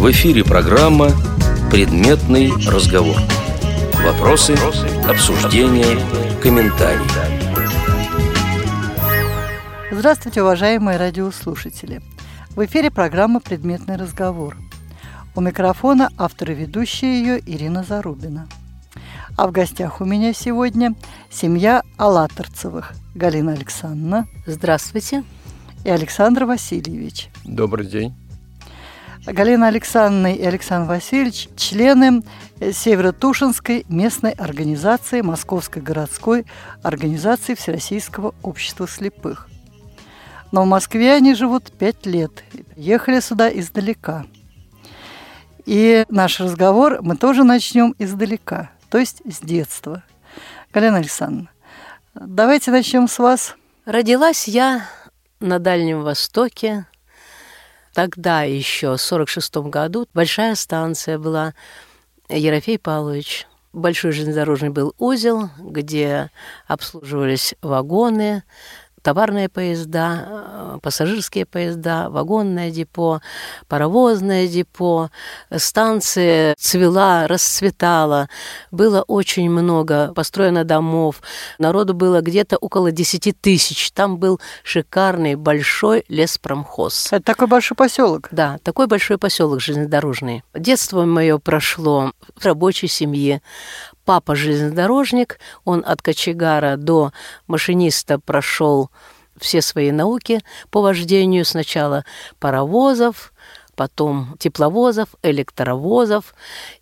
В эфире программа «Предметный разговор». Вопросы, обсуждения, комментарии. Здравствуйте, уважаемые радиослушатели. В эфире программа «Предметный разговор». У микрофона автор и ведущая ее Ирина Зарубина. А в гостях у меня сегодня семья Алаторцевых. Галина Александровна. Здравствуйте. И Александр Васильевич. Добрый день. Галина Александровна и Александр Васильевич – члены Северо-Тушинской местной организации Московской городской организации Всероссийского общества слепых. Но в Москве они живут пять лет. Ехали сюда издалека. И наш разговор мы тоже начнем издалека, то есть с детства. Галина Александровна, давайте начнем с вас. Родилась я на Дальнем Востоке, тогда еще, в 46 году, большая станция была Ерофей Павлович. Большой железнодорожный был узел, где обслуживались вагоны, товарные поезда, э, пассажирские поезда, вагонное депо, паровозное депо, станция цвела, расцветала, было очень много, построено домов, народу было где-то около 10 тысяч, там был шикарный большой леспромхоз. Это такой большой поселок? Да, такой большой поселок железнодорожный. Детство мое прошло в рабочей семье, папа железнодорожник, он от кочегара до машиниста прошел все свои науки по вождению сначала паровозов, потом тепловозов, электровозов,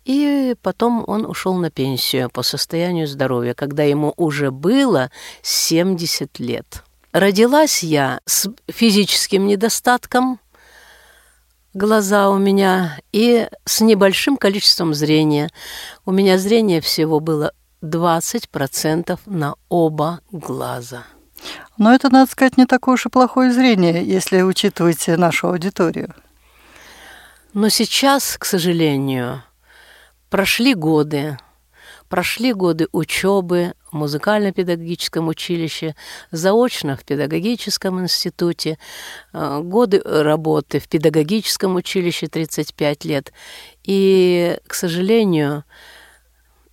и потом он ушел на пенсию по состоянию здоровья, когда ему уже было 70 лет. Родилась я с физическим недостатком, глаза у меня и с небольшим количеством зрения. У меня зрение всего было 20% на оба глаза. Но это, надо сказать, не такое уж и плохое зрение, если учитывать нашу аудиторию. Но сейчас, к сожалению, прошли годы, прошли годы учебы, музыкально-педагогическом училище, заочно в педагогическом институте, э, годы работы в педагогическом училище 35 лет. И, к сожалению,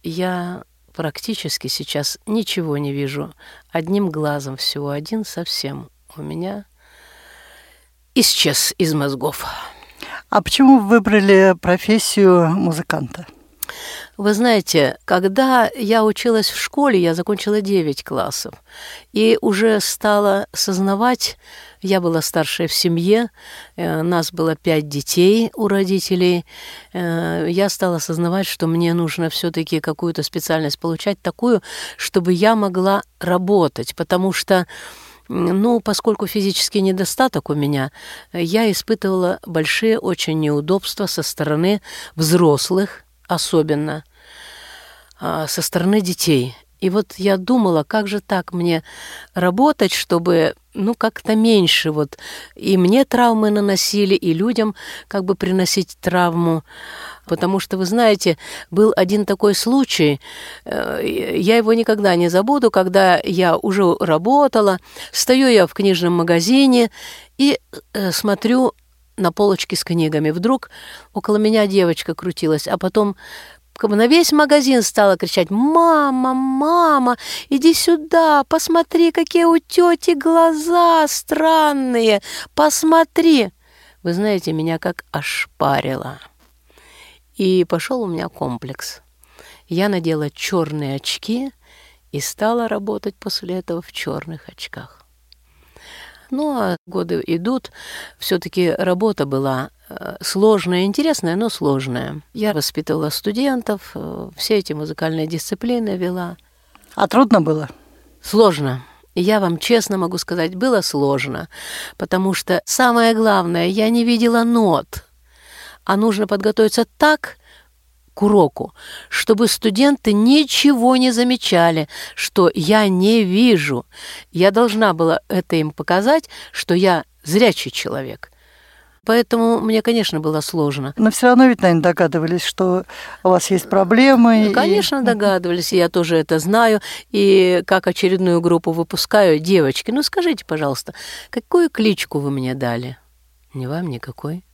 я практически сейчас ничего не вижу. Одним глазом всего один совсем у меня исчез из мозгов. А почему вы выбрали профессию музыканта? Вы знаете, когда я училась в школе, я закончила 9 классов, и уже стала сознавать, я была старшая в семье, э, нас было пять детей у родителей, э, я стала осознавать, что мне нужно все-таки какую-то специальность получать такую, чтобы я могла работать, потому что ну, поскольку физический недостаток у меня, я испытывала большие очень неудобства со стороны взрослых, особенно а, со стороны детей. И вот я думала, как же так мне работать, чтобы, ну, как-то меньше вот и мне травмы наносили, и людям как бы приносить травму. Потому что, вы знаете, был один такой случай, э, я его никогда не забуду, когда я уже работала, стою я в книжном магазине и э, смотрю на полочке с книгами. Вдруг около меня девочка крутилась, а потом на весь магазин стала кричать «Мама, мама, иди сюда, посмотри, какие у тети глаза странные, посмотри!» Вы знаете, меня как ошпарило. И пошел у меня комплекс. Я надела черные очки и стала работать после этого в черных очках. Ну, а годы идут, все-таки работа была э, сложная, интересная, но сложная. Я воспитывала студентов, э, все эти музыкальные дисциплины вела. А трудно было? Сложно. Я вам честно могу сказать, было сложно, потому что самое главное, я не видела нот, а нужно подготовиться так, к уроку, чтобы студенты ничего не замечали, что я не вижу. Я должна была это им показать, что я зрячий человек. Поэтому мне, конечно, было сложно. Но все равно ведь, наверное, догадывались, что у вас есть проблемы. Ну, конечно, и... догадывались, я тоже это знаю. И как очередную группу выпускаю, девочки, ну скажите, пожалуйста, какую кличку вы мне дали? Не вам никакой.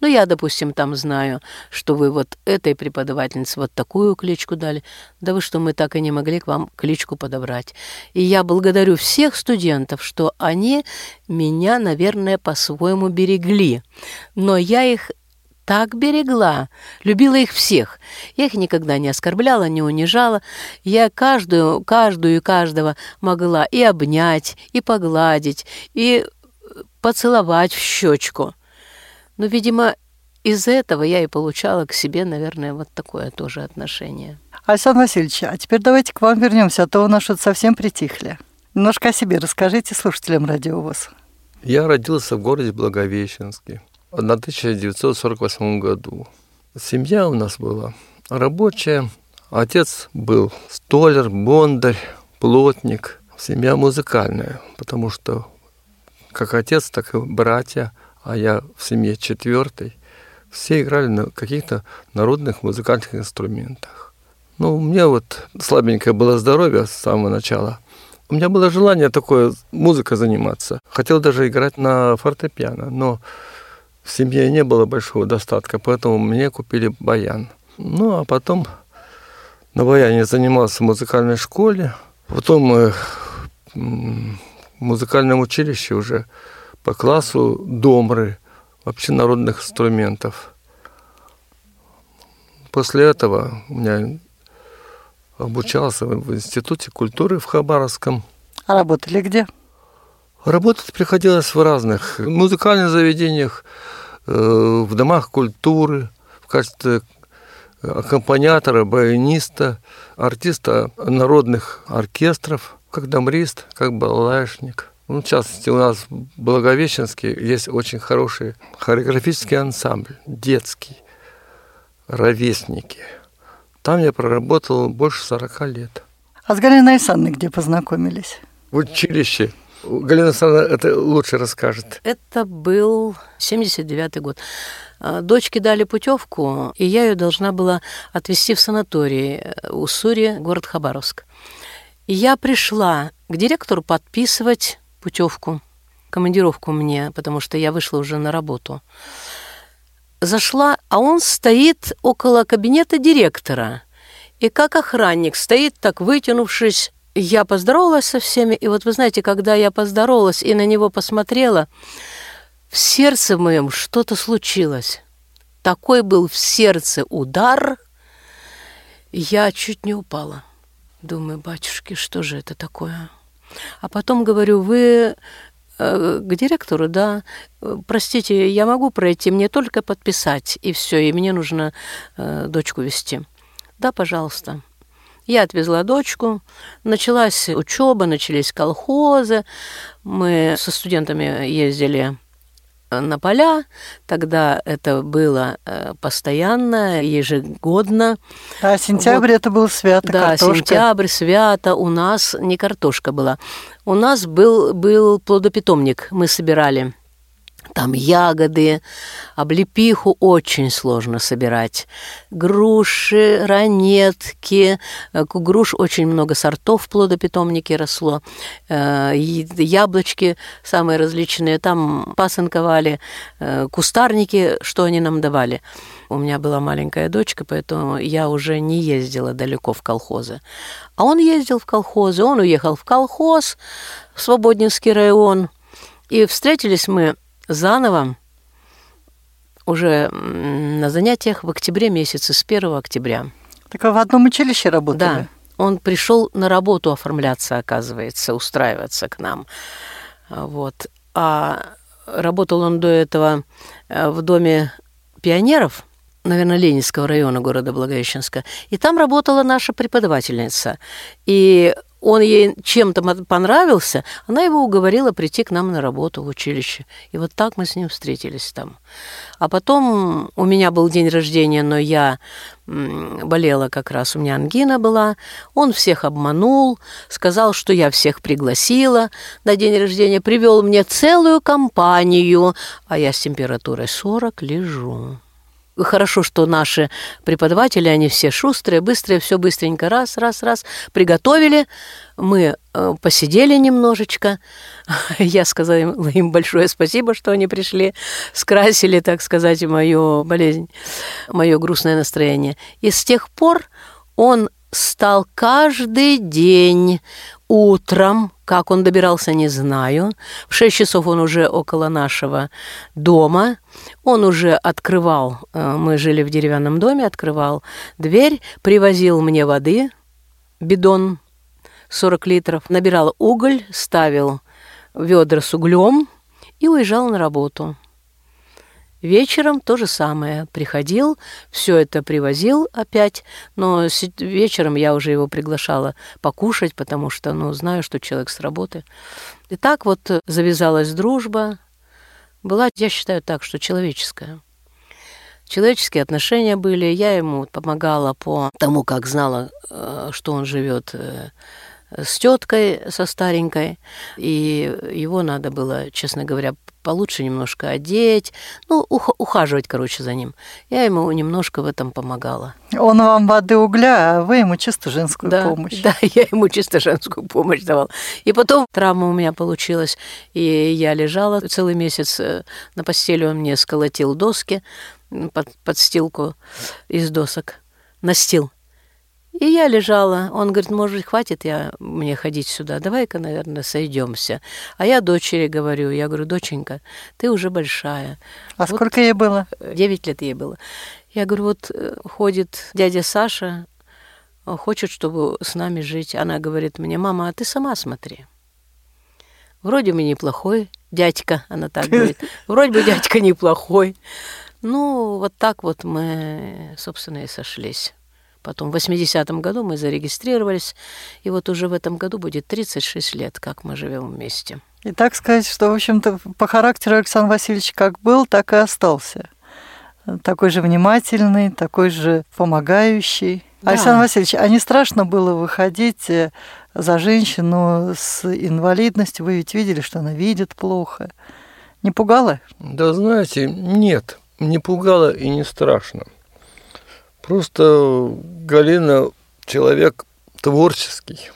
Ну, я, допустим, там знаю, что вы вот этой преподавательнице вот такую кличку дали. Да вы что, мы так и не могли к вам кличку подобрать. И я благодарю всех студентов, что они меня, наверное, по-своему берегли. Но я их так берегла, любила их всех. Я их никогда не оскорбляла, не унижала. Я каждую, каждую и каждого могла и обнять, и погладить, и поцеловать в щечку. Но, видимо, из этого я и получала к себе, наверное, вот такое тоже отношение. Александр Васильевич, а теперь давайте к вам вернемся, а то у нас что-то совсем притихли. Немножко о себе расскажите слушателям радиовоз. Я родился в городе Благовещенске в 1948 году. Семья у нас была рабочая. Отец был столер, бондарь, плотник. Семья музыкальная, потому что как отец, так и братья, а я в семье четвертый, все играли на каких-то народных музыкальных инструментах. Ну, у меня вот слабенькое было здоровье с самого начала. У меня было желание такое музыкой заниматься. Хотел даже играть на фортепиано, но в семье не было большого достатка, поэтому мне купили баян. Ну, а потом на баяне занимался в музыкальной школе, потом э, в музыкальном училище уже по классу домры, вообще народных инструментов. После этого у меня обучался в Институте культуры в Хабаровском. А работали где? Работать приходилось в разных музыкальных заведениях, э, в домах культуры, в качестве аккомпаниатора, баяниста, артиста народных оркестров, как домрист, как балалайшник. Ну, в частности, у нас в Благовещенске есть очень хороший хореографический ансамбль, детский, ровесники. Там я проработал больше 40 лет. А с Галиной Александровной где познакомились? В училище Галина Александровна это лучше расскажет. Это был 79-й год. А, дочке дали путевку, и я ее должна была отвезти в санаторий э, Уссури, город Хабаровск. И я пришла к директору подписывать путевку, командировку мне, потому что я вышла уже на работу. Зашла, а он стоит около кабинета директора. И как охранник стоит так вытянувшись я поздоровалась со всеми, и вот вы знаете, когда я поздоровалась и на него посмотрела, в сердце моем что-то случилось. Такой был в сердце удар, я чуть не упала. Думаю, батюшки, что же это такое? А потом говорю, вы э, к директору, да, простите, я могу пройти, мне только подписать, и все, и мне нужно э, дочку вести. Да, пожалуйста. Я отвезла дочку, началась учеба, начались колхозы. Мы со студентами ездили на поля. Тогда это было э, постоянно, ежегодно. А сентябрь вот. это был свято, Да, картошка. сентябрь, свято. У нас не картошка была. У нас был, был плодопитомник, мы собирали там ягоды, облепиху очень сложно собирать. Груши, ранетки. Э, груш очень много сортов в плодопитомнике росло. Э, яблочки самые различные. Там пасынковали. Э, кустарники, что они нам давали. У меня была маленькая дочка, поэтому я уже не ездила далеко в колхозы. А он ездил в колхозы. Он уехал в колхоз, в Свободнинский район. И встретились мы заново уже на занятиях в октябре месяце, с 1 октября. Так вы в одном училище работали? Да. Он пришел на работу оформляться, оказывается, устраиваться к нам. Вот. А работал он до этого э, в доме пионеров, наверное, Ленинского района города Благовещенска. И там работала наша преподавательница. И он ей чем-то понравился, она его уговорила прийти к нам на работу в училище. И вот так мы с ним встретились там. А потом у меня был день рождения, но я болела как раз, у меня ангина была. Он всех обманул, сказал, что я всех пригласила на день рождения, привел мне целую компанию, а я с температурой 40 лежу. Хорошо, что наши преподаватели, они все шустрые, быстрые, все быстренько, раз, раз, раз, приготовили. Мы э, посидели немножечко. Я сказала им, большое спасибо, что они пришли, скрасили, так сказать, мою болезнь, мое грустное настроение. И с тех пор он стал каждый день утром, как он добирался, не знаю. В шесть часов он уже около нашего дома. Он уже открывал, э, мы жили в деревянном доме, открывал дверь, привозил мне воды, бидон 40 литров, набирал уголь, ставил ведра с углем и уезжал на работу. Вечером то же самое. Приходил, все это привозил опять, но вечером я уже его приглашала покушать, потому что, ну, знаю, что человек с работы. И так вот завязалась дружба. Была, я считаю так, что человеческая. Человеческие отношения были. Я ему помогала по тому, как знала, э, что он живет э, с теткой, со старенькой, и его надо было, честно говоря, получше немножко одеть, ну, ух ухаживать, короче, за ним. Я ему немножко в этом помогала. Он вам воды угля, а вы ему чисто женскую да, помощь. Да, я ему чисто женскую помощь давала. И потом травма у меня получилась, и я лежала целый месяц э, на постели, он мне сколотил доски, под, подстилку из досок, настил. И я лежала. Он говорит, может, хватит я мне ходить сюда? Давай-ка, наверное, сойдемся. А я дочери говорю, я говорю, доченька, ты уже большая. А вот сколько ей было? Девять лет ей было. Я говорю, вот э, ходит дядя Саша, хочет, чтобы с нами жить. Она говорит мне, мама, а ты сама смотри. Вроде бы неплохой дядька, она так говорит. Вроде бы дядька неплохой. Ну, вот так вот мы, собственно, и сошлись. Потом в 80-м году мы зарегистрировались, и вот уже в этом году будет 36 лет, как мы живем вместе. И так сказать, что, в общем-то, по характеру Александр Васильевич как был, так и остался. Такой же внимательный, такой же помогающий. Да. Александр Васильевич, а не страшно было выходить э, за женщину с инвалидностью? Вы ведь видели, что она видит плохо. Не пугало? Да, знаете, нет, не пугало и не страшно. Просто Галина человек творческий.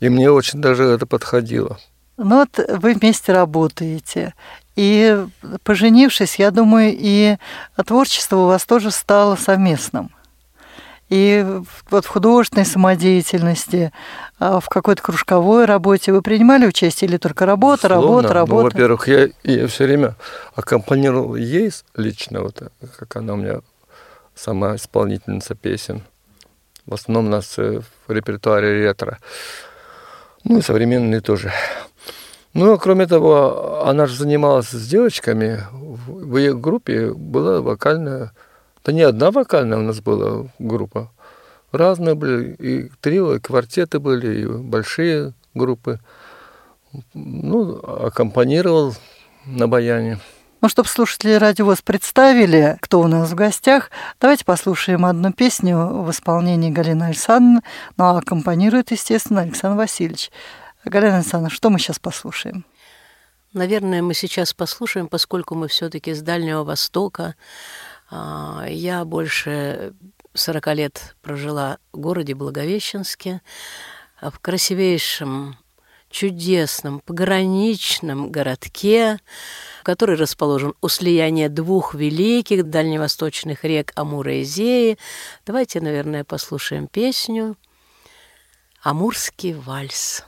И мне очень даже это подходило. Ну вот вы вместе работаете. И поженившись, я думаю, и творчество у вас тоже стало совместным. И вот в художественной самодеятельности, а в какой-то кружковой работе вы принимали участие или только работа, Словно, работа, работа? Ну, во-первых, я, я все время аккомпанировал ей лично, вот как она у меня сама исполнительница песен. В основном у нас э, в репертуаре ретро. Ну и современные тоже. Ну, кроме того, она же занималась с девочками. В ее группе была вокальная... Да не одна вокальная у нас была группа. Разные были. И трио, и квартеты были, и большие группы. Ну, аккомпанировал на баяне. Ну, чтобы слушатели радиовоз представили, кто у нас в гостях, давайте послушаем одну песню в исполнении Галины Александровны, ну, а аккомпанирует, естественно, Александр Васильевич. Галина Александровна, что мы сейчас послушаем? Наверное, мы сейчас послушаем, поскольку мы все-таки с Дальнего Востока. А, я больше 40 лет прожила в городе Благовещенске, в красивейшем, чудесном, пограничном городке, который расположен у слияния двух великих дальневосточных рек Амура и Зеи. Давайте, наверное, послушаем песню «Амурский вальс».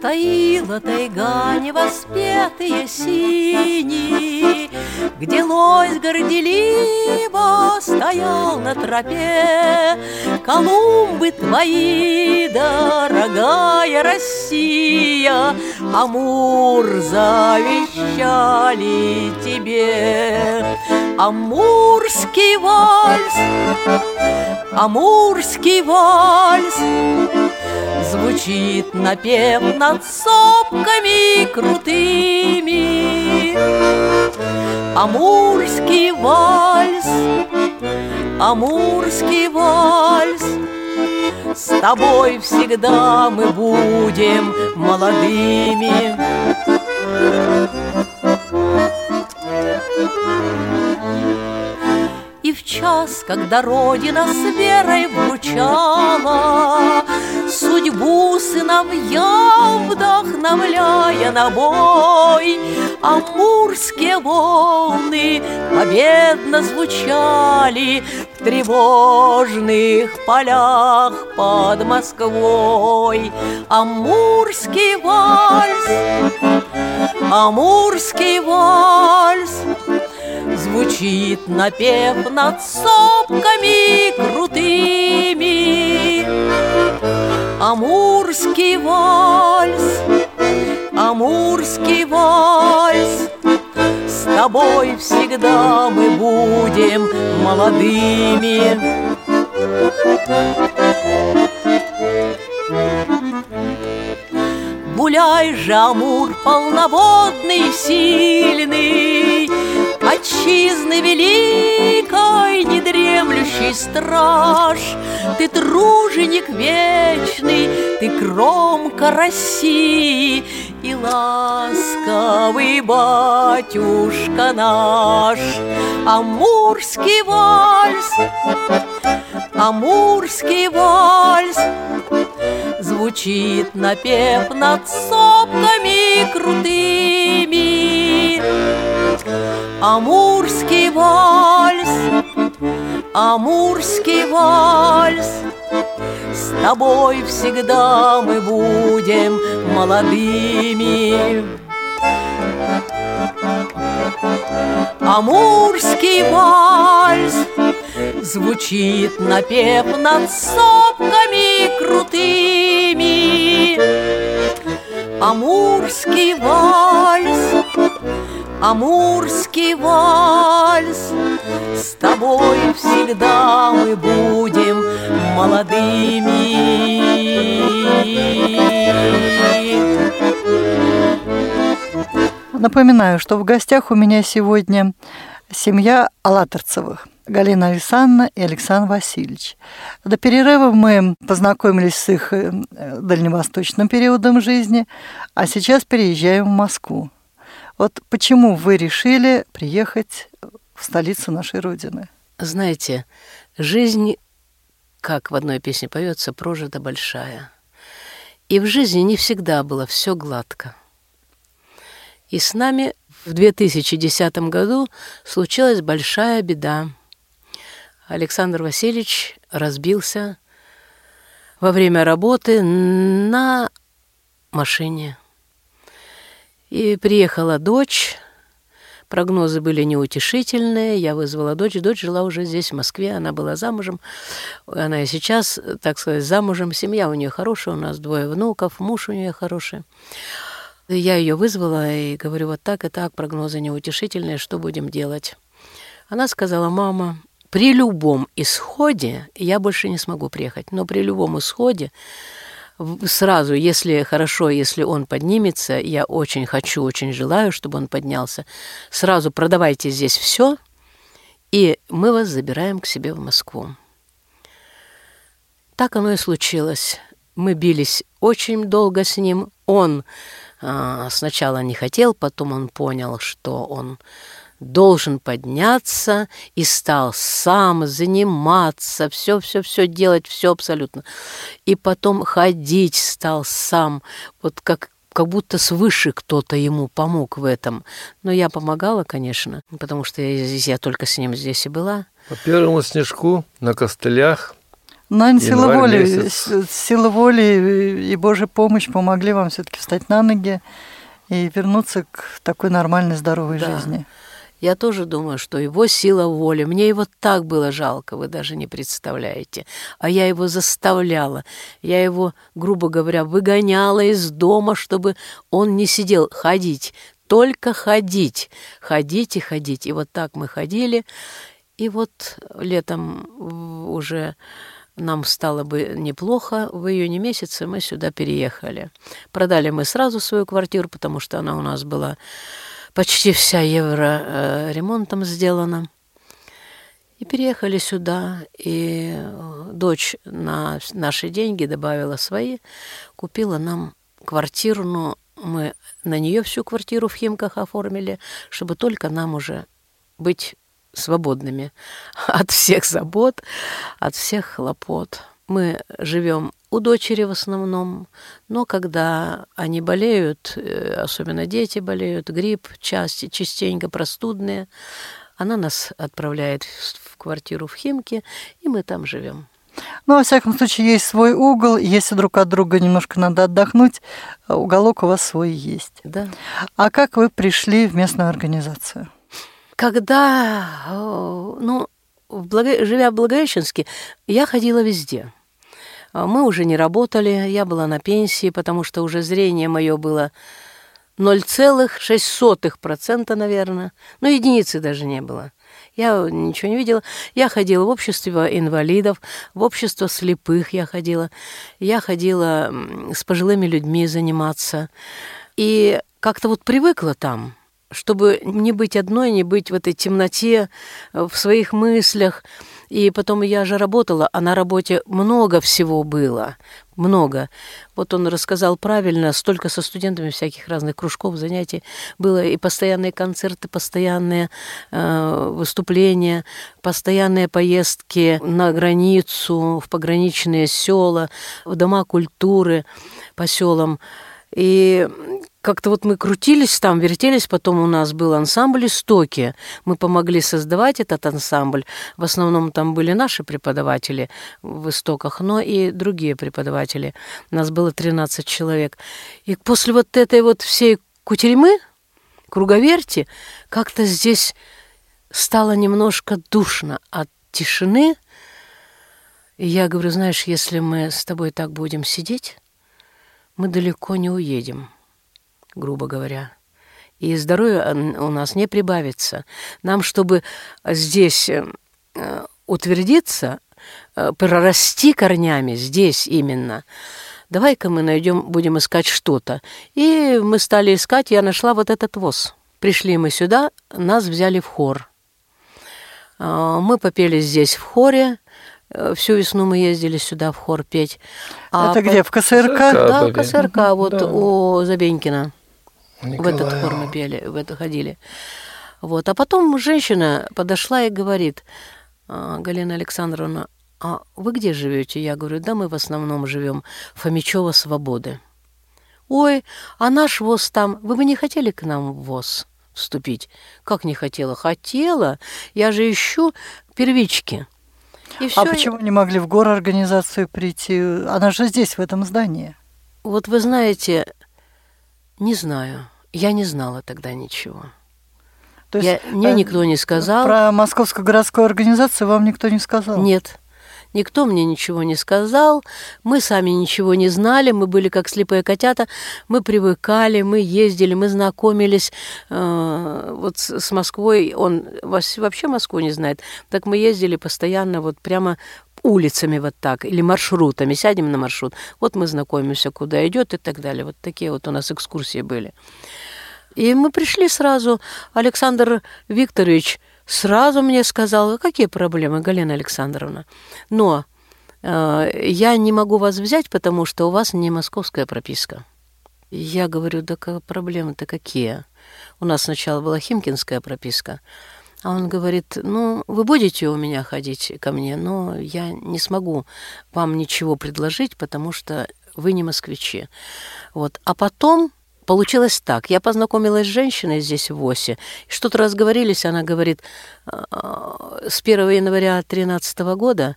Таила тайга невоспетые синие, Где лось горделиво стоял на тропе. Колумбы твои, дорогая Россия, Амур завещали тебе. Амурский вальс Амурский вальс Звучит напев над сопками крутыми. Амурский вальс Амурский вальс С тобой всегда мы будем молодыми И в час, когда Родина с верой вручала Судьбу сыновьям вдохновляя на бой Амурские волны победно звучали В тревожных полях под Москвой. Амурский вальс, Амурский вальс Звучит напев над сопками крутыми. Амурский вальс, Амурский вальс С тобой всегда мы будем молодыми. Гуляй же, Амур, полноводный, сильный Отчизны великой, недремлющий страж, Ты труженик вечный, ты кромка России, И ласковый батюшка наш. Амурский вальс, Амурский вальс, Звучит напев над сопками крутыми. Амурский вальс, Амурский вальс, С тобой всегда мы будем молодыми. Амурский вальс Звучит напев над сопками крутыми Амурский вальс Амурский вальс С тобой всегда мы будем молодыми Напоминаю, что в гостях у меня сегодня семья Алаторцевых. Галина Александровна и Александр Васильевич. До перерыва мы познакомились с их э, дальневосточным периодом жизни, а сейчас переезжаем в Москву. Вот почему вы решили приехать в столицу нашей Родины? Знаете, жизнь, как в одной песне поется, прожита большая. И в жизни не всегда было все гладко. И с нами в 2010 году случилась большая беда. Александр Васильевич разбился во время работы на машине. И приехала дочь, прогнозы были неутешительные, я вызвала дочь, дочь жила уже здесь, в Москве, она была замужем, она и сейчас, так сказать, замужем, семья у нее хорошая, у нас двое внуков, муж у нее хороший. Я ее вызвала и говорю, вот так и так, прогнозы неутешительные, что будем делать? Она сказала, мама, при любом исходе я больше не смогу приехать, но при любом исходе сразу, если хорошо, если он поднимется, я очень хочу, очень желаю, чтобы он поднялся, сразу продавайте здесь все, и мы вас забираем к себе в Москву. Так оно и случилось. Мы бились очень долго с ним. Он а, сначала не хотел, потом он понял, что он должен подняться и стал сам заниматься, все-все-все делать, все абсолютно. И потом ходить стал сам, вот как как будто свыше кто-то ему помог в этом. Но я помогала, конечно, потому что я, я только с ним здесь и была. По первому снежку на костылях но сила воли, сила воли и Божья помощь помогли вам все-таки встать на ноги и вернуться к такой нормальной, здоровой да. жизни. Я тоже думаю, что его сила воли. Мне его так было жалко, вы даже не представляете. А я его заставляла. Я его, грубо говоря, выгоняла из дома, чтобы он не сидел. Ходить, только ходить. Ходить и ходить. И вот так мы ходили. И вот летом уже нам стало бы неплохо. В июне месяце мы сюда переехали. Продали мы сразу свою квартиру, потому что она у нас была почти вся евро э, ремонтом сделана. И переехали сюда, и э, дочь на наши деньги добавила свои, купила нам квартиру, но мы на нее всю квартиру в Химках оформили, чтобы только нам уже быть свободными от всех забот, от всех хлопот. Мы живем у дочери в основном, но когда они болеют, э, особенно дети болеют, грипп части, частенько простудные, она нас отправляет в квартиру в Химки, и мы там живем. Ну, во всяком случае, есть свой угол. Если друг от друга немножко надо отдохнуть, уголок у вас свой есть. Да. А как вы пришли в местную организацию? Когда, ну, в Благо... живя в Благовещенске, я ходила везде. Мы уже не работали, я была на пенсии, потому что уже зрение мое было 0,06%, наверное. Ну, единицы даже не было. Я ничего не видела. Я ходила в общество инвалидов, в общество слепых я ходила. Я ходила с пожилыми людьми заниматься. И как-то вот привыкла там, чтобы не быть одной, не быть в этой темноте, э, в своих мыслях. И потом я же работала, а на работе много всего было, много. Вот он рассказал правильно, столько со студентами всяких разных кружков, занятий было, и постоянные концерты, постоянные э, выступления, постоянные поездки на границу, в пограничные села, в дома культуры по селам. И как-то вот мы крутились там, вертелись, потом у нас был ансамбль «Истоки». Мы помогли создавать этот ансамбль. В основном там были наши преподаватели в «Истоках», но и другие преподаватели. У нас было 13 человек. И после вот этой вот всей кутерьмы, круговерти, как-то здесь стало немножко душно от тишины. И я говорю, знаешь, если мы с тобой так будем сидеть, мы далеко не уедем грубо говоря. И здоровья у нас не прибавится. Нам, чтобы здесь э, утвердиться, э, прорасти корнями здесь именно, давай-ка мы найдем, будем искать что-то. И мы стали искать, я нашла вот этот воз. Пришли мы сюда, нас взяли в хор. А, мы попели здесь в хоре, э, Всю весну мы ездили сюда в хор петь. А Это по... где, в КСРК? Да, в КСРК, вот да. у Забенькина. Николаева. В этот хор мы пели, в это ходили. Вот. А потом женщина подошла и говорит, «А, Галина Александровна, а вы где живете? Я говорю, да мы в основном живем Фомичева Свободы. Ой, а наш ВОЗ там, вы бы не хотели к нам в ВОЗ вступить? Как не хотела? Хотела. Я же ищу первички. И а почему не могли в организацию прийти? Она же здесь, в этом здании. Вот вы знаете, не знаю. Я не знала тогда ничего. То есть, я, мне э, никто не сказал. Про Московскую городскую организацию вам никто не сказал? Нет. Никто мне ничего не сказал, мы сами ничего не знали, мы были как слепые котята, мы привыкали, мы ездили, мы знакомились э, вот с, с Москвой, он вообще Москву не знает, так мы ездили постоянно вот прямо улицами вот так, или маршрутами, сядем на маршрут, вот мы знакомимся, куда идет и так далее. Вот такие вот у нас экскурсии были. И мы пришли сразу, Александр Викторович сразу мне сказал, «А какие проблемы, Галина Александровна. Но э, я не могу вас взять, потому что у вас не московская прописка. Я говорю, да проблемы-то какие? У нас сначала была химкинская прописка, а он говорит, ну, вы будете у меня ходить ко мне, но я не смогу вам ничего предложить, потому что вы не москвичи. Вот. А потом получилось так. Я познакомилась с женщиной здесь в ОСе. Что-то разговорились, она говорит, «А, с 1 января 2013 года,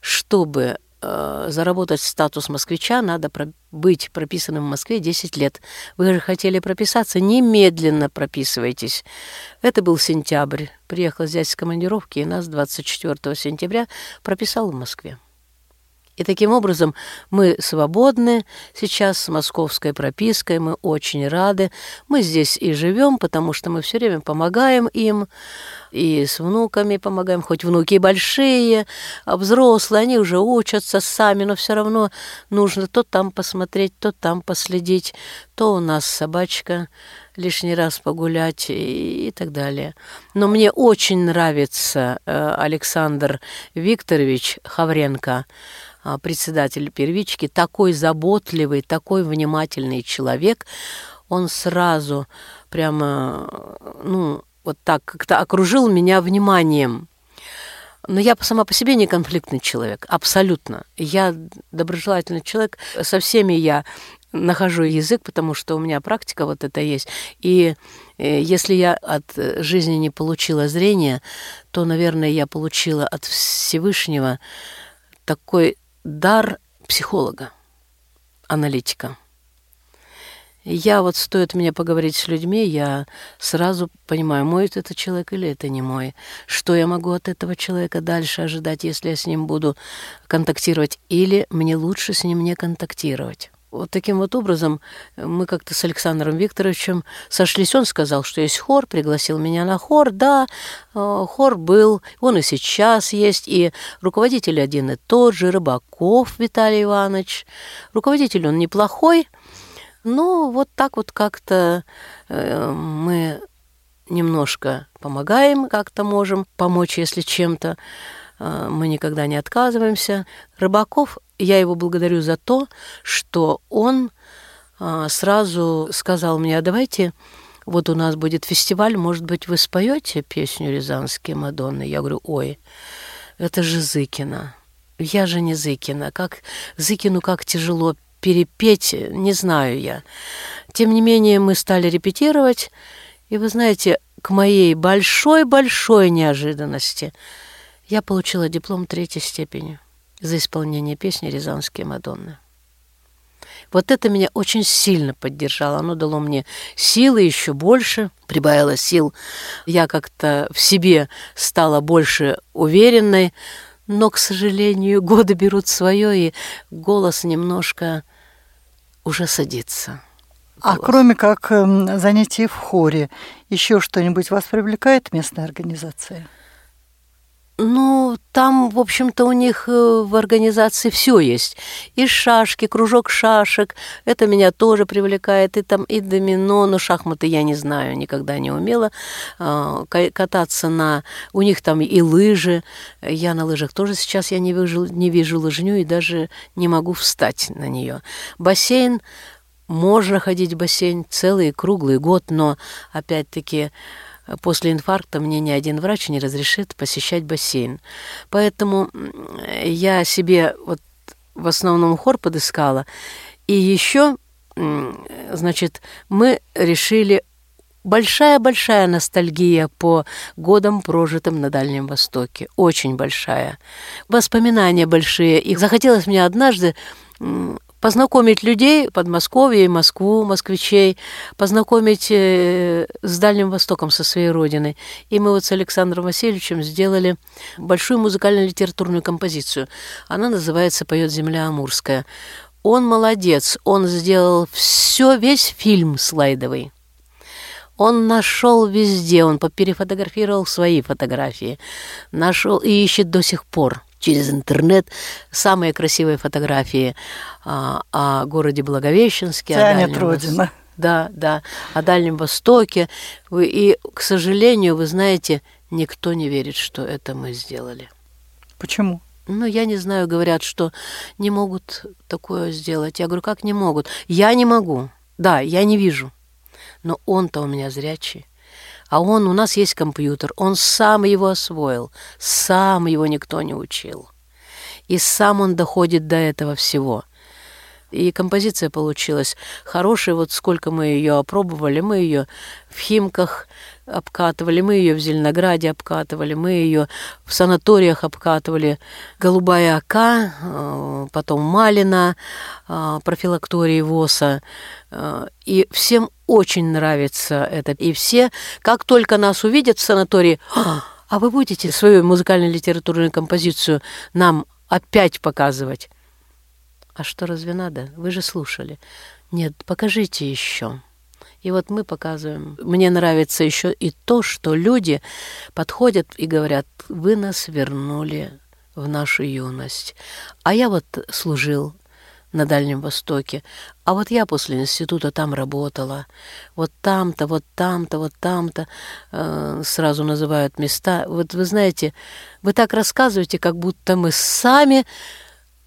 чтобы Э, заработать статус москвича, надо быть прописанным в Москве 10 лет. Вы же хотели прописаться, немедленно прописывайтесь. Это был сентябрь. Приехал здесь с командировки, и нас 24 сентября прописал в Москве. И таким образом мы свободны сейчас с московской пропиской, мы очень рады. Мы здесь и живем, потому что мы все время помогаем им, и с внуками помогаем, хоть внуки и большие, а взрослые, они уже учатся сами, но все равно нужно то там посмотреть, то там последить, то у нас собачка лишний раз погулять и, так далее. Но мне очень нравится э, Александр Викторович Хавренко, председатель первички, такой заботливый, такой внимательный человек. Он сразу прямо, ну, вот так как-то окружил меня вниманием. Но я сама по себе не конфликтный человек, абсолютно. Я доброжелательный человек, со всеми я нахожу язык, потому что у меня практика вот это есть. И э, если я от жизни не получила зрения, то, наверное, я получила от Всевышнего такой дар психолога, аналитика. Я вот стоит мне поговорить с людьми, я сразу понимаю, мой это человек или это не мой. Что я могу от этого человека дальше ожидать, если я с ним буду контактировать, или мне лучше с ним не контактировать. Вот таким вот образом мы как-то с Александром Викторовичем сошлись. Он сказал, что есть хор, пригласил меня на хор. Да, э, хор был, он и сейчас есть, и руководитель один и тот же, Рыбаков Виталий Иванович. Руководитель он неплохой, но вот так вот как-то э, мы немножко помогаем, как-то можем помочь, если чем-то. Э, мы никогда не отказываемся. Рыбаков я его благодарю за то, что он а, сразу сказал мне, а давайте, вот у нас будет фестиваль, может быть, вы споете песню «Рязанские Мадонны»? Я говорю, ой, это же Зыкина. Я же не Зыкина. Как Зыкину как тяжело перепеть, не знаю я. Тем не менее, мы стали репетировать, и вы знаете, к моей большой-большой неожиданности я получила диплом третьей степени за исполнение песни «Рязанские Мадонны». Вот это меня очень сильно поддержало. Оно дало мне силы еще больше, прибавило сил. Я как-то в себе стала больше уверенной, но, к сожалению, годы берут свое, и голос немножко уже садится. А кроме как эм, занятий в хоре, еще что-нибудь вас привлекает местная организация? Ну, там, в общем-то, у них э, в организации все есть. И шашки, кружок шашек. Это меня тоже привлекает. И там и домино, но шахматы я не знаю, никогда не умела а, кататься на... У них там и лыжи. Я на лыжах тоже сейчас я не вижу, не вижу лыжню и даже не могу встать на нее. Бассейн можно ходить в бассейн целый круглый год, но опять-таки после инфаркта мне ни один врач не разрешит посещать бассейн. Поэтому я себе вот в основном хор подыскала. И еще, значит, мы решили большая-большая ностальгия по годам, прожитым на Дальнем Востоке. Очень большая. Воспоминания большие. И захотелось мне однажды познакомить людей Подмосковье и Москву, москвичей, познакомить э, с Дальним Востоком, со своей родиной. И мы вот с Александром Васильевичем сделали большую музыкально-литературную композицию. Она называется «Поет земля Амурская». Он молодец, он сделал все, весь фильм слайдовый. Он нашел везде, он перефотографировал свои фотографии, нашел и ищет до сих пор через интернет самые красивые фотографии а, о городе Благовещенске. Тянет Родина. Да, да, о Дальнем Востоке. И, к сожалению, вы знаете, никто не верит, что это мы сделали. Почему? Ну, я не знаю, говорят, что не могут такое сделать. Я говорю, как не могут? Я не могу. Да, я не вижу. Но он-то у меня зрячий. А он, у нас есть компьютер, он сам его освоил, сам его никто не учил. И сам он доходит до этого всего. И композиция получилась хорошая. Вот сколько мы ее опробовали, мы ее в Химках обкатывали, мы ее в Зеленограде обкатывали, мы ее в санаториях обкатывали. Голубая Ока, э, потом Малина, э, профилактории ВОСа. Э, и всем очень нравится это. И все, как только нас увидят в санатории, «А, а вы будете свою музыкально-литературную композицию нам опять показывать? А что, разве надо? Вы же слушали. Нет, покажите еще. И вот мы показываем. Мне нравится еще и то, что люди подходят и говорят, вы нас вернули в нашу юность. А я вот служил на Дальнем Востоке. А вот я после института там работала. Вот там-то, вот там-то, вот там-то. Э, сразу называют места. Вот вы знаете, вы так рассказываете, как будто мы сами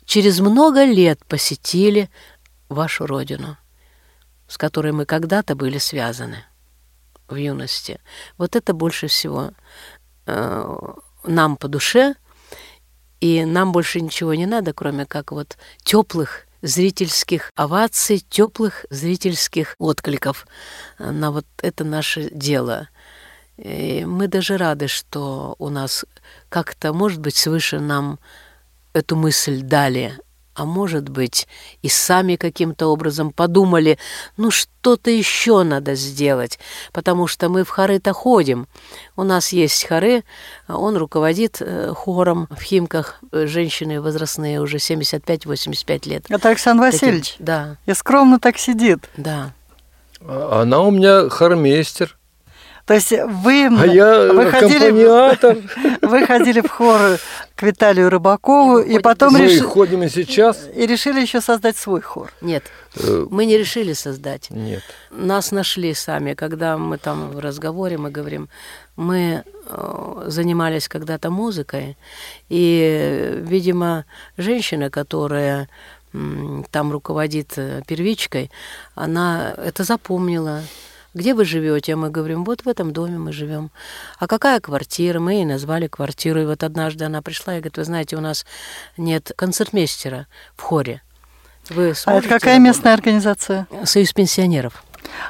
через много лет посетили вашу родину, с которой мы когда-то были связаны в юности. Вот это больше всего э, нам по душе, и нам больше ничего не надо, кроме как вот теплых зрительских оваций, теплых зрительских откликов на вот это наше дело. И мы даже рады, что у нас как-то, может быть, свыше нам эту мысль дали а может быть, и сами каким-то образом подумали, ну что-то еще надо сделать, потому что мы в хоры-то ходим. У нас есть хоры, он руководит э, хором в Химках, э, женщины возрастные уже 75-85 лет. Это Александр Васильевич? Таким, да. И скромно так сидит. Да. А она у меня хормейстер. То есть вы, а я вы, ходили, вы ходили в хор к Виталию Рыбакову, и, и потом мы решили... ходим и сейчас. И решили еще создать свой хор. Нет, э, мы не решили создать. Нет. Нас нашли сами, когда мы там в разговоре, мы говорим, мы э, занимались когда-то музыкой, и, видимо, женщина, которая там руководит э, первичкой, она это запомнила, где вы живете? А мы говорим, вот в этом доме мы живем. А какая квартира? Мы ей назвали квартиру. И вот однажды она пришла и говорит, вы знаете, у нас нет концертмейстера в хоре. Вы а это какая местная организация? Союз пенсионеров.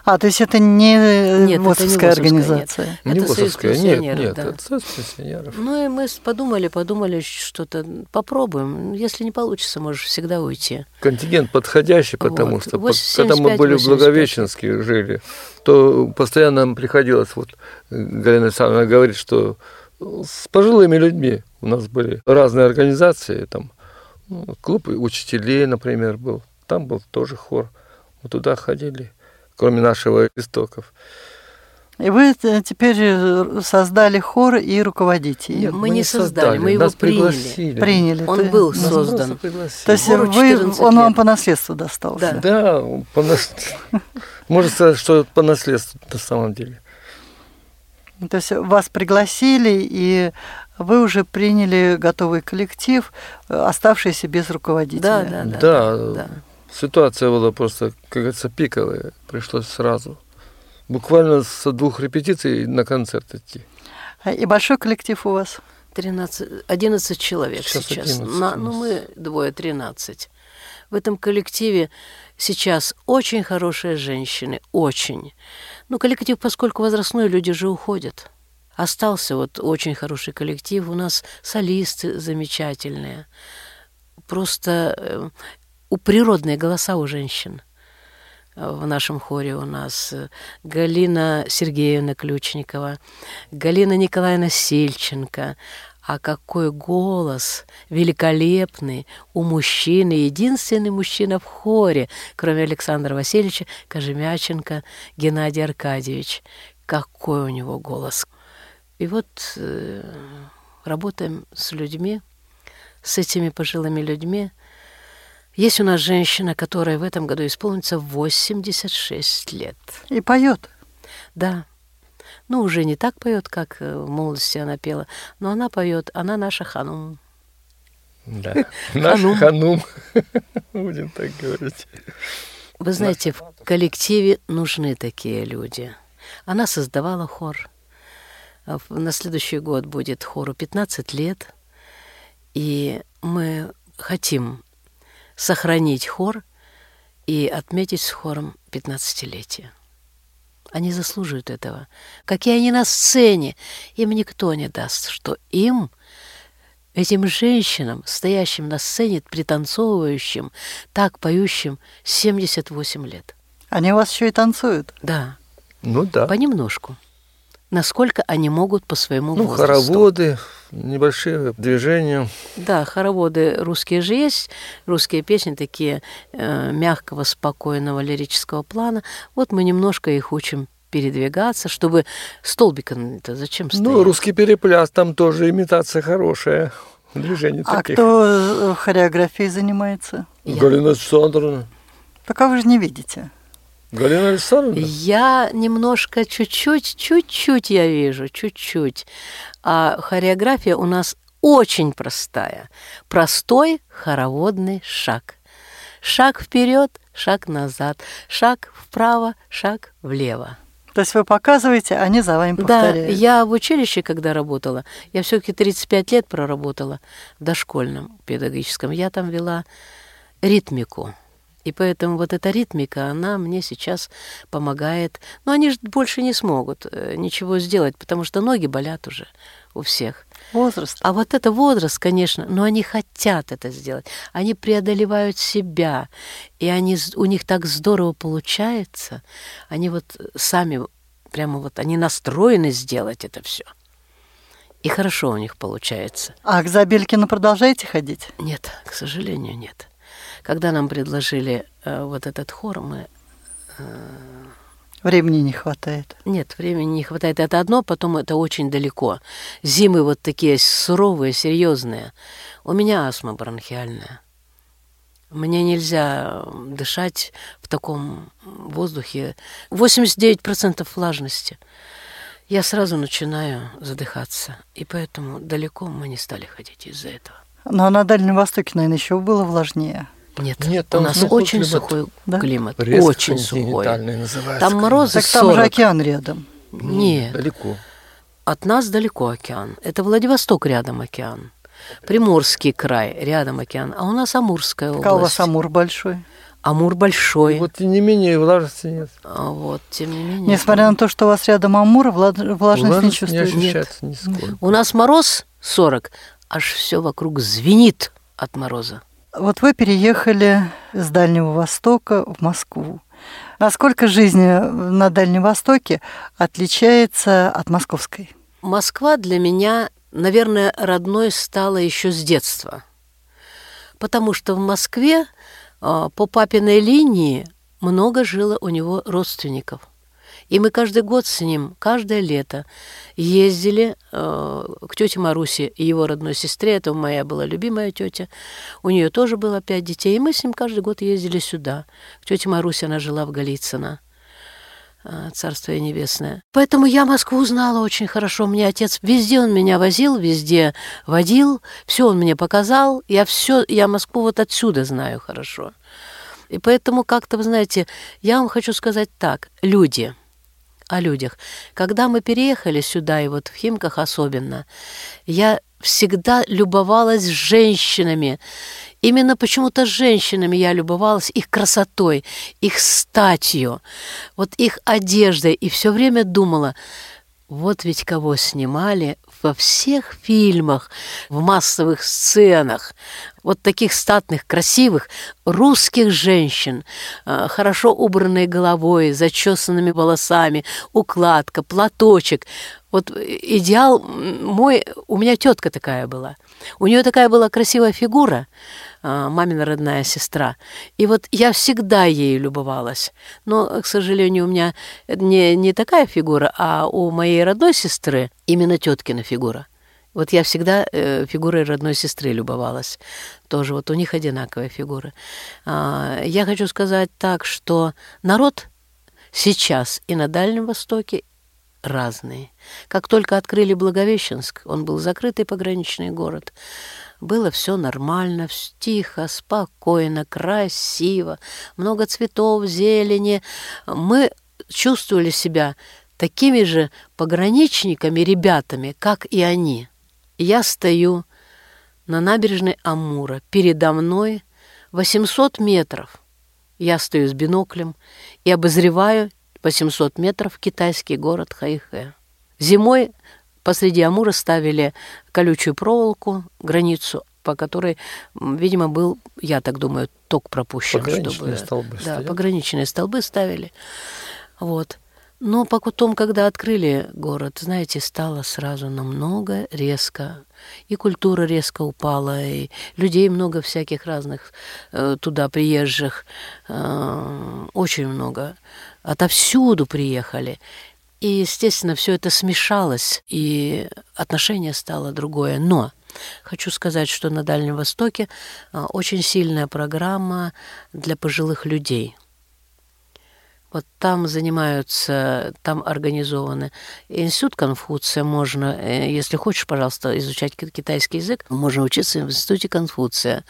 А, то есть это не нет, ВОСовская это не организация? Нет. Не это Союз пенсионеров, нет, нет, да. это Союз пенсионеров. Ну и мы подумали, подумали, что-то попробуем. Если не получится, можешь всегда уйти. Контингент подходящий, потому вот. что 8, когда мы были 85. в Благовещенске, жили, то постоянно нам приходилось, вот Галина Александровна говорит, что с пожилыми людьми у нас были разные организации, там ну, клуб учителей, например, был, там был тоже хор, мы туда ходили кроме нашего истоков. И вы э, теперь э, создали хор и руководите Нет, мы, мы не создали, мы его Нас приняли. Пригласили. Приняли. Он Ты... был создан. То есть вы, он вам по наследству достался? Да, да по нас... можно сказать, что по наследству на самом деле. То есть вас пригласили, и вы уже приняли готовый коллектив, э, оставшийся без руководителя. Да, да, да. да, да. Ситуация была просто, как говорится, пиковая. Пришлось сразу. Буквально с двух репетиций на концерт идти. А, и большой коллектив у вас? 13, 11 человек сейчас. сейчас. 11, на, ну, мы двое, 13. В этом коллективе сейчас очень хорошие женщины, очень. Ну, коллектив, поскольку возрастной, люди же уходят. Остался вот очень хороший коллектив, у нас солисты замечательные. Просто э, у природные голоса у женщин. В нашем хоре у нас Галина Сергеевна Ключникова, Галина Николаевна Сельченко. А какой голос великолепный у мужчины, единственный мужчина в хоре, кроме Александра Васильевича Кожемяченко, Геннадий Аркадьевич. Какой у него голос. И вот э, работаем с людьми, с этими пожилыми людьми, есть у нас женщина, которая в этом году исполнится 86 лет. И поет. Да. Ну, уже не так поет, как э, в молодости она пела, но она поет, она наша ханум. Да, наш ханум, будем так говорить. Вы знаете, в коллективе нужны такие люди. Она создавала хор. А на следующий год будет хору 15 лет. И мы хотим сохранить хор и отметить с хором 15-летие. Они заслуживают этого. Какие они на сцене, им никто не даст, что им, этим женщинам, стоящим на сцене, пританцовывающим, так поющим 78 лет. Они у вас еще и танцуют? Да. Ну да. Понемножку. Насколько они могут по своему Ну, возрасту. хороводы, небольшие движения. Да, хороводы русские же есть, русские песни такие э, мягкого, спокойного лирического плана. Вот мы немножко их учим передвигаться, чтобы столбиком-то зачем стоять? Ну, русский перепляс, там тоже имитация хорошая. Движений А таких. кто э, хореографией занимается? Я. Галина Александровна. Пока вы же не видите. Галина Александровна? Я немножко, чуть-чуть, чуть-чуть я вижу, чуть-чуть. А хореография у нас очень простая. Простой хороводный шаг. Шаг вперед, шаг назад, шаг вправо, шаг влево. То есть вы показываете, а они за вами Да, повторяют. я в училище, когда работала, я все-таки 35 лет проработала в дошкольном педагогическом, я там вела ритмику. И поэтому вот эта ритмика, она мне сейчас помогает. Но они же больше не смогут э, ничего сделать, потому что ноги болят уже у всех. Возраст. А вот это возраст, конечно, но они хотят это сделать. Они преодолевают себя, и они, у них так здорово получается. Они вот сами, прямо вот, они настроены сделать это все. И хорошо у них получается. А к Забелькину продолжаете ходить? Нет, к сожалению, нет. Когда нам предложили э, вот этот хор, мы Времени не хватает. Нет, времени не хватает. Это одно, потом это очень далеко. Зимы вот такие суровые, серьезные. У меня астма бронхиальная. Мне нельзя дышать в таком воздухе. 89% влажности. Я сразу начинаю задыхаться. И поэтому далеко мы не стали ходить из-за этого. Но на Дальнем Востоке, наверное, еще было влажнее. Нет, Нет, у там нас сухой очень климат. сухой Да? климат. Резко очень сухой. называется. Там климат. морозы Так там же 40. океан рядом. Нет, Далеко. От нас далеко океан. Это Владивосток рядом океан. Приморский край рядом океан. А у нас Амурская область. Пока у вас Амур большой. Амур большой. Вот тем не менее влажности нет. А вот, тем не менее. Несмотря на то, что у вас рядом Амур, вла- влажность не Влажность не ощущается нисколько. У нас мороз 40, аж все вокруг звенит от мороза. Вот вы переехали с Дальнего Востока в Москву. Насколько жизнь на Дальнем Востоке отличается от московской? Москва для меня, наверное, родной стала еще с детства. Потому что в Москве а, по папиной линии много жило у него родственников. И мы каждый год с ним, каждое лето ездили э, к тете Марусе и его родной сестре. Это моя была любимая тетя. У нее тоже было пять детей. И мы с ним каждый год ездили сюда. К тете Марусе она жила в Голицыно. А, Царствие небесное. Поэтому я Москву знала очень хорошо. Мне отец везде он меня возил, везде водил, все он мне показал. Я все, я Москву вот отсюда знаю хорошо. И поэтому как-то, вы знаете, я вам хочу сказать так, люди, о людях. Когда мы переехали сюда, и вот в Химках особенно, я всегда любовалась женщинами. Именно почему-то женщинами я любовалась, их красотой, их статью, вот их одеждой. И все время думала, вот ведь кого снимали во всех фильмах, в массовых сценах, вот таких статных, красивых русских женщин, э, хорошо убранной головой, зачесанными волосами, укладка, платочек. Вот идеал мой, у меня тетка такая была. У нее такая была красивая фигура, мамина родная сестра. И вот я всегда ею любовалась. Но, к сожалению, у меня не, не такая фигура, а у моей родной сестры именно теткина фигура. Вот я всегда э, фигурой родной сестры любовалась. Тоже вот у них одинаковая фигура. А, я хочу сказать так, что народ сейчас и на Дальнем Востоке разные. Как только открыли Благовещенск, он был закрытый пограничный город, было все нормально, тихо, спокойно, красиво, много цветов, зелени. Мы чувствовали себя такими же пограничниками, ребятами, как и они. Я стою на набережной Амура, передо мной 800 метров. Я стою с биноклем и обозреваю 800 метров китайский город Хайхэ. Зимой посреди Амура ставили колючую проволоку, границу, по которой, видимо, был, я так думаю, ток пропущен. Пограничные чтобы- столбы Да, стоят. пограничные столбы ставили. Вот. Но потом, когда открыли город, знаете, стало сразу намного резко. И культура резко упала, и людей много всяких разных э, туда приезжих, э, очень много. Отовсюду приехали. И, естественно, все это смешалось, и отношение стало другое. Но хочу сказать, что на Дальнем Востоке э, очень сильная программа для пожилых людей – вот там занимаются, там организованы институт Конфуция. Можно, э, если хочешь, пожалуйста, изучать китайский язык, можно учиться в институте Конфуция.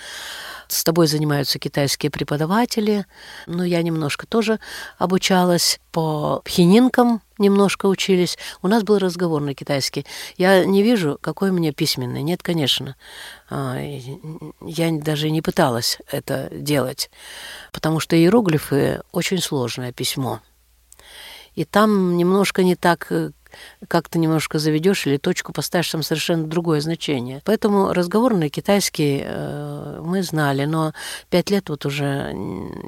С тобой занимаются китайские преподаватели. Ну, я немножко тоже обучалась по пхенинкам, немножко учились. У нас был разговор на китайский. Я не вижу, какой мне письменный. Нет, конечно. А, я даже не пыталась это делать, потому что иероглифы очень сложное письмо. И там немножко не так э, как ты немножко заведешь или точку поставишь, там совершенно другое значение. Поэтому разговор на китайский э, мы знали, но пять лет вот уже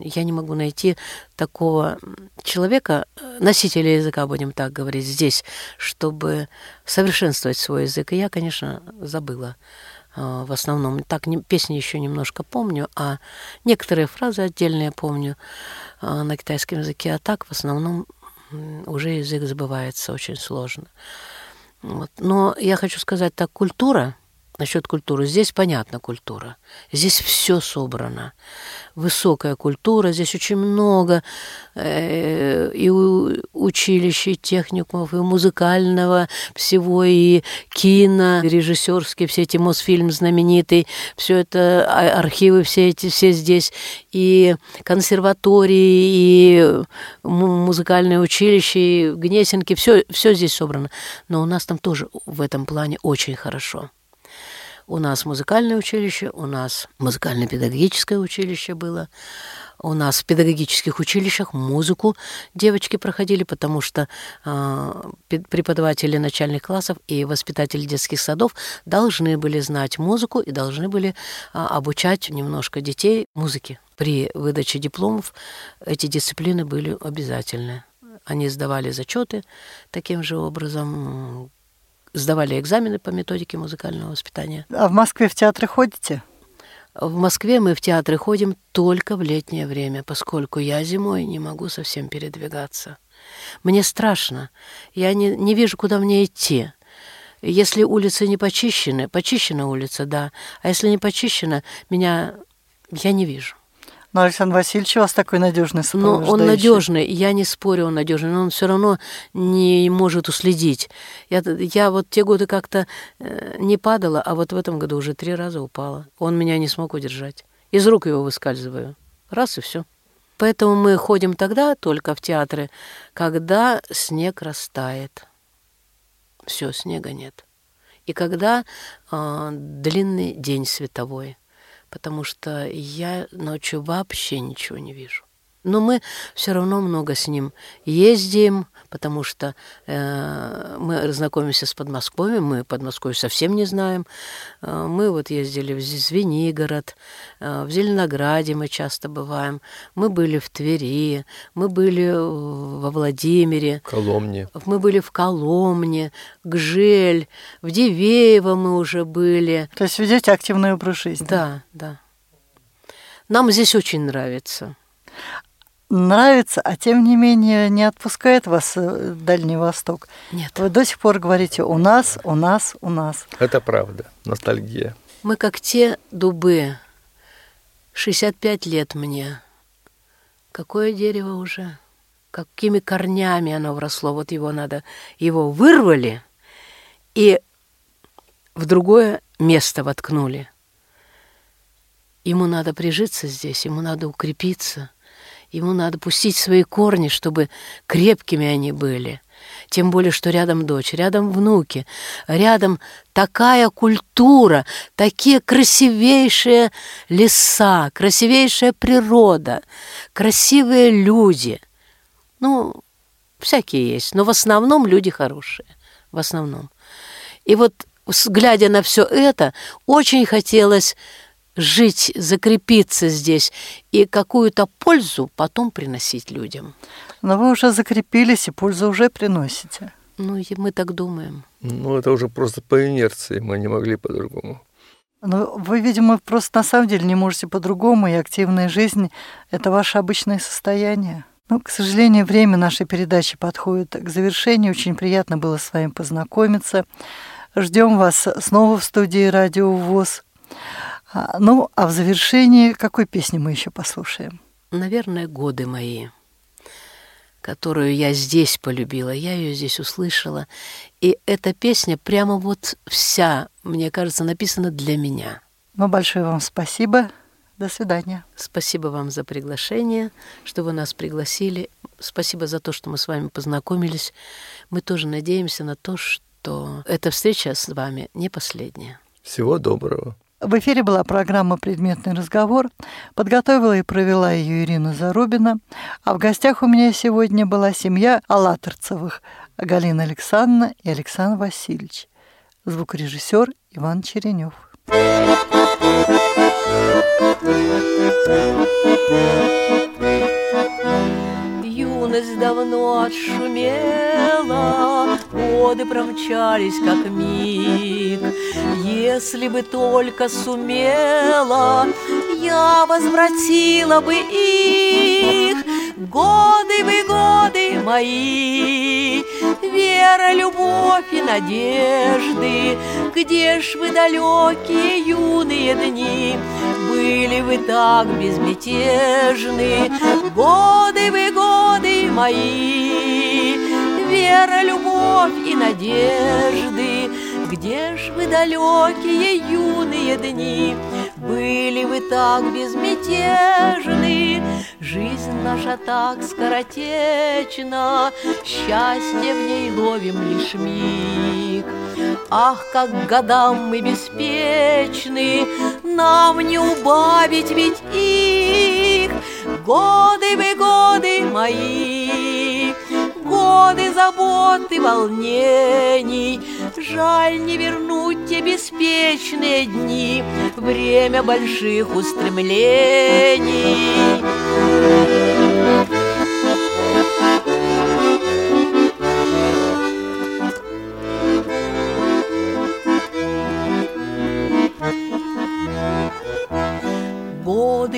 я не могу найти такого человека, носителя языка, будем так говорить, здесь, чтобы совершенствовать свой язык. И я, конечно, забыла э, в основном. Так песни еще немножко помню, а некоторые фразы отдельные помню э, на китайском языке, а так в основном уже язык забывается очень сложно. Вот. Но я хочу сказать так, культура, насчет культуры, здесь понятна культура. Здесь все собрано высокая культура, здесь очень много э, и училищ, и техникумов, и музыкального всего, и кино, режиссерские, все эти Мосфильм знаменитый, все это а, архивы все эти, все здесь, и консерватории, и музыкальное училище, и Гнесинки, все, все здесь собрано. Но у нас там тоже в этом плане очень хорошо. У нас музыкальное училище, у нас музыкально-педагогическое училище было. У нас в педагогических училищах музыку девочки проходили, потому что э, преподаватели начальных классов и воспитатели детских садов должны были знать музыку и должны были э, обучать немножко детей музыке. При выдаче дипломов эти дисциплины были обязательны. Они сдавали зачеты таким же образом, сдавали экзамены по методике музыкального воспитания. А в Москве в театры ходите? В Москве мы в театры ходим только в летнее время, поскольку я зимой не могу совсем передвигаться. Мне страшно. Я не, не вижу, куда мне идти. Если улицы не почищены, почищена улица, да. А если не почищена, меня я не вижу. Но Александр Васильевич у вас такой надежный сопровождающий. Ну, он надежный, я не спорю, он надежный, но он все равно не может уследить. Я, я вот те годы как-то э, не падала, а вот в этом году уже три раза упала. Он меня не смог удержать. Из рук его выскальзываю. Раз и все. Поэтому мы ходим тогда только в театры, когда снег растает. Все, снега нет. И когда э, длинный день световой потому что я ночью вообще ничего не вижу. Но мы все равно много с ним ездим, потому что э, мы знакомимся с Подмосковьем, мы Подмосковье совсем не знаем. Э, мы вот ездили в Звенигород, э, в Зеленограде мы часто бываем, мы были в Твери, мы были во Владимире. Коломне. Мы были в Коломне, Гжель, в Дивеево мы уже были. То есть ведете активный образ жизни? Да, да. Нам здесь очень нравится нравится, а тем не менее не отпускает вас э, Дальний Восток. Нет. Вы до сих пор говорите «у нас, у нас, у нас». Это правда, ностальгия. Мы как те дубы. 65 лет мне. Какое дерево уже? Какими корнями оно вросло? Вот его надо... Его вырвали и в другое место воткнули. Ему надо прижиться здесь, ему надо укрепиться – Ему надо пустить свои корни, чтобы крепкими они были. Тем более, что рядом дочь, рядом внуки, рядом такая культура, такие красивейшие леса, красивейшая природа, красивые люди. Ну, всякие есть, но в основном люди хорошие. В основном. И вот, глядя на все это, очень хотелось жить, закрепиться здесь и какую-то пользу потом приносить людям. Но вы уже закрепились и пользу уже приносите. Ну, и мы так думаем. Ну, это уже просто по инерции, мы не могли по-другому. Но вы, видимо, просто на самом деле не можете по-другому, и активная жизнь – это ваше обычное состояние. Ну, к сожалению, время нашей передачи подходит к завершению. Очень приятно было с вами познакомиться. Ждем вас снова в студии «Радио ВОЗ». А, ну, а в завершении какой песни мы еще послушаем? Наверное, «Годы мои», которую я здесь полюбила. Я ее здесь услышала. И эта песня прямо вот вся, мне кажется, написана для меня. Ну, большое вам спасибо. До свидания. Спасибо вам за приглашение, что вы нас пригласили. Спасибо за то, что мы с вами познакомились. Мы тоже надеемся на то, что эта встреча с вами не последняя. Всего доброго. В эфире была программа «Предметный разговор». Подготовила и провела ее Ирина Зарубина. А в гостях у меня сегодня была семья Аллаторцевых – Галина Александровна и Александр Васильевич. Звукорежиссер Иван Черенев. Юность давно отшумела, годы промчались как миг. Если бы только сумела, я возвратила бы их. Годы вы, годы мои, вера, любовь и надежды, Где ж вы далекие юные дни, Были вы так безмятежны, Годы вы, годы мои, вера, любовь и надежды, Где ж вы далекие юные дни, Были вы так безмятежны, Жизнь наша так скоротечна, Счастье в ней ловим лишь миг. Ах, как годам мы беспечны, Нам не убавить ведь их. Годы вы, годы мои, Годы забот и волнений, Жаль не вернуть те беспечные дни, Время больших устремлений.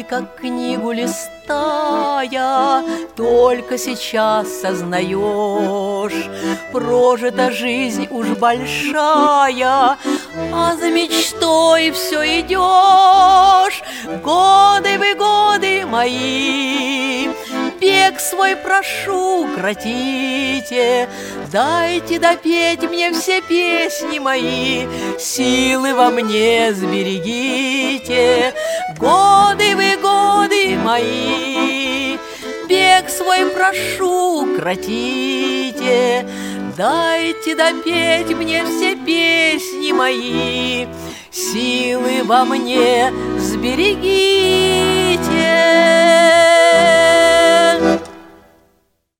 Как книгу листая, Только сейчас сознаешь, Прожита жизнь уж большая, А за мечтой все идешь. Годы вы, годы мои, Бег свой прошу, укротите, Дайте допеть мне все песни мои, Силы во мне сберегите. Годы вы, годы мои, Бег свой прошу, укротите, Дайте допеть мне все песни мои, Силы во мне сберегите.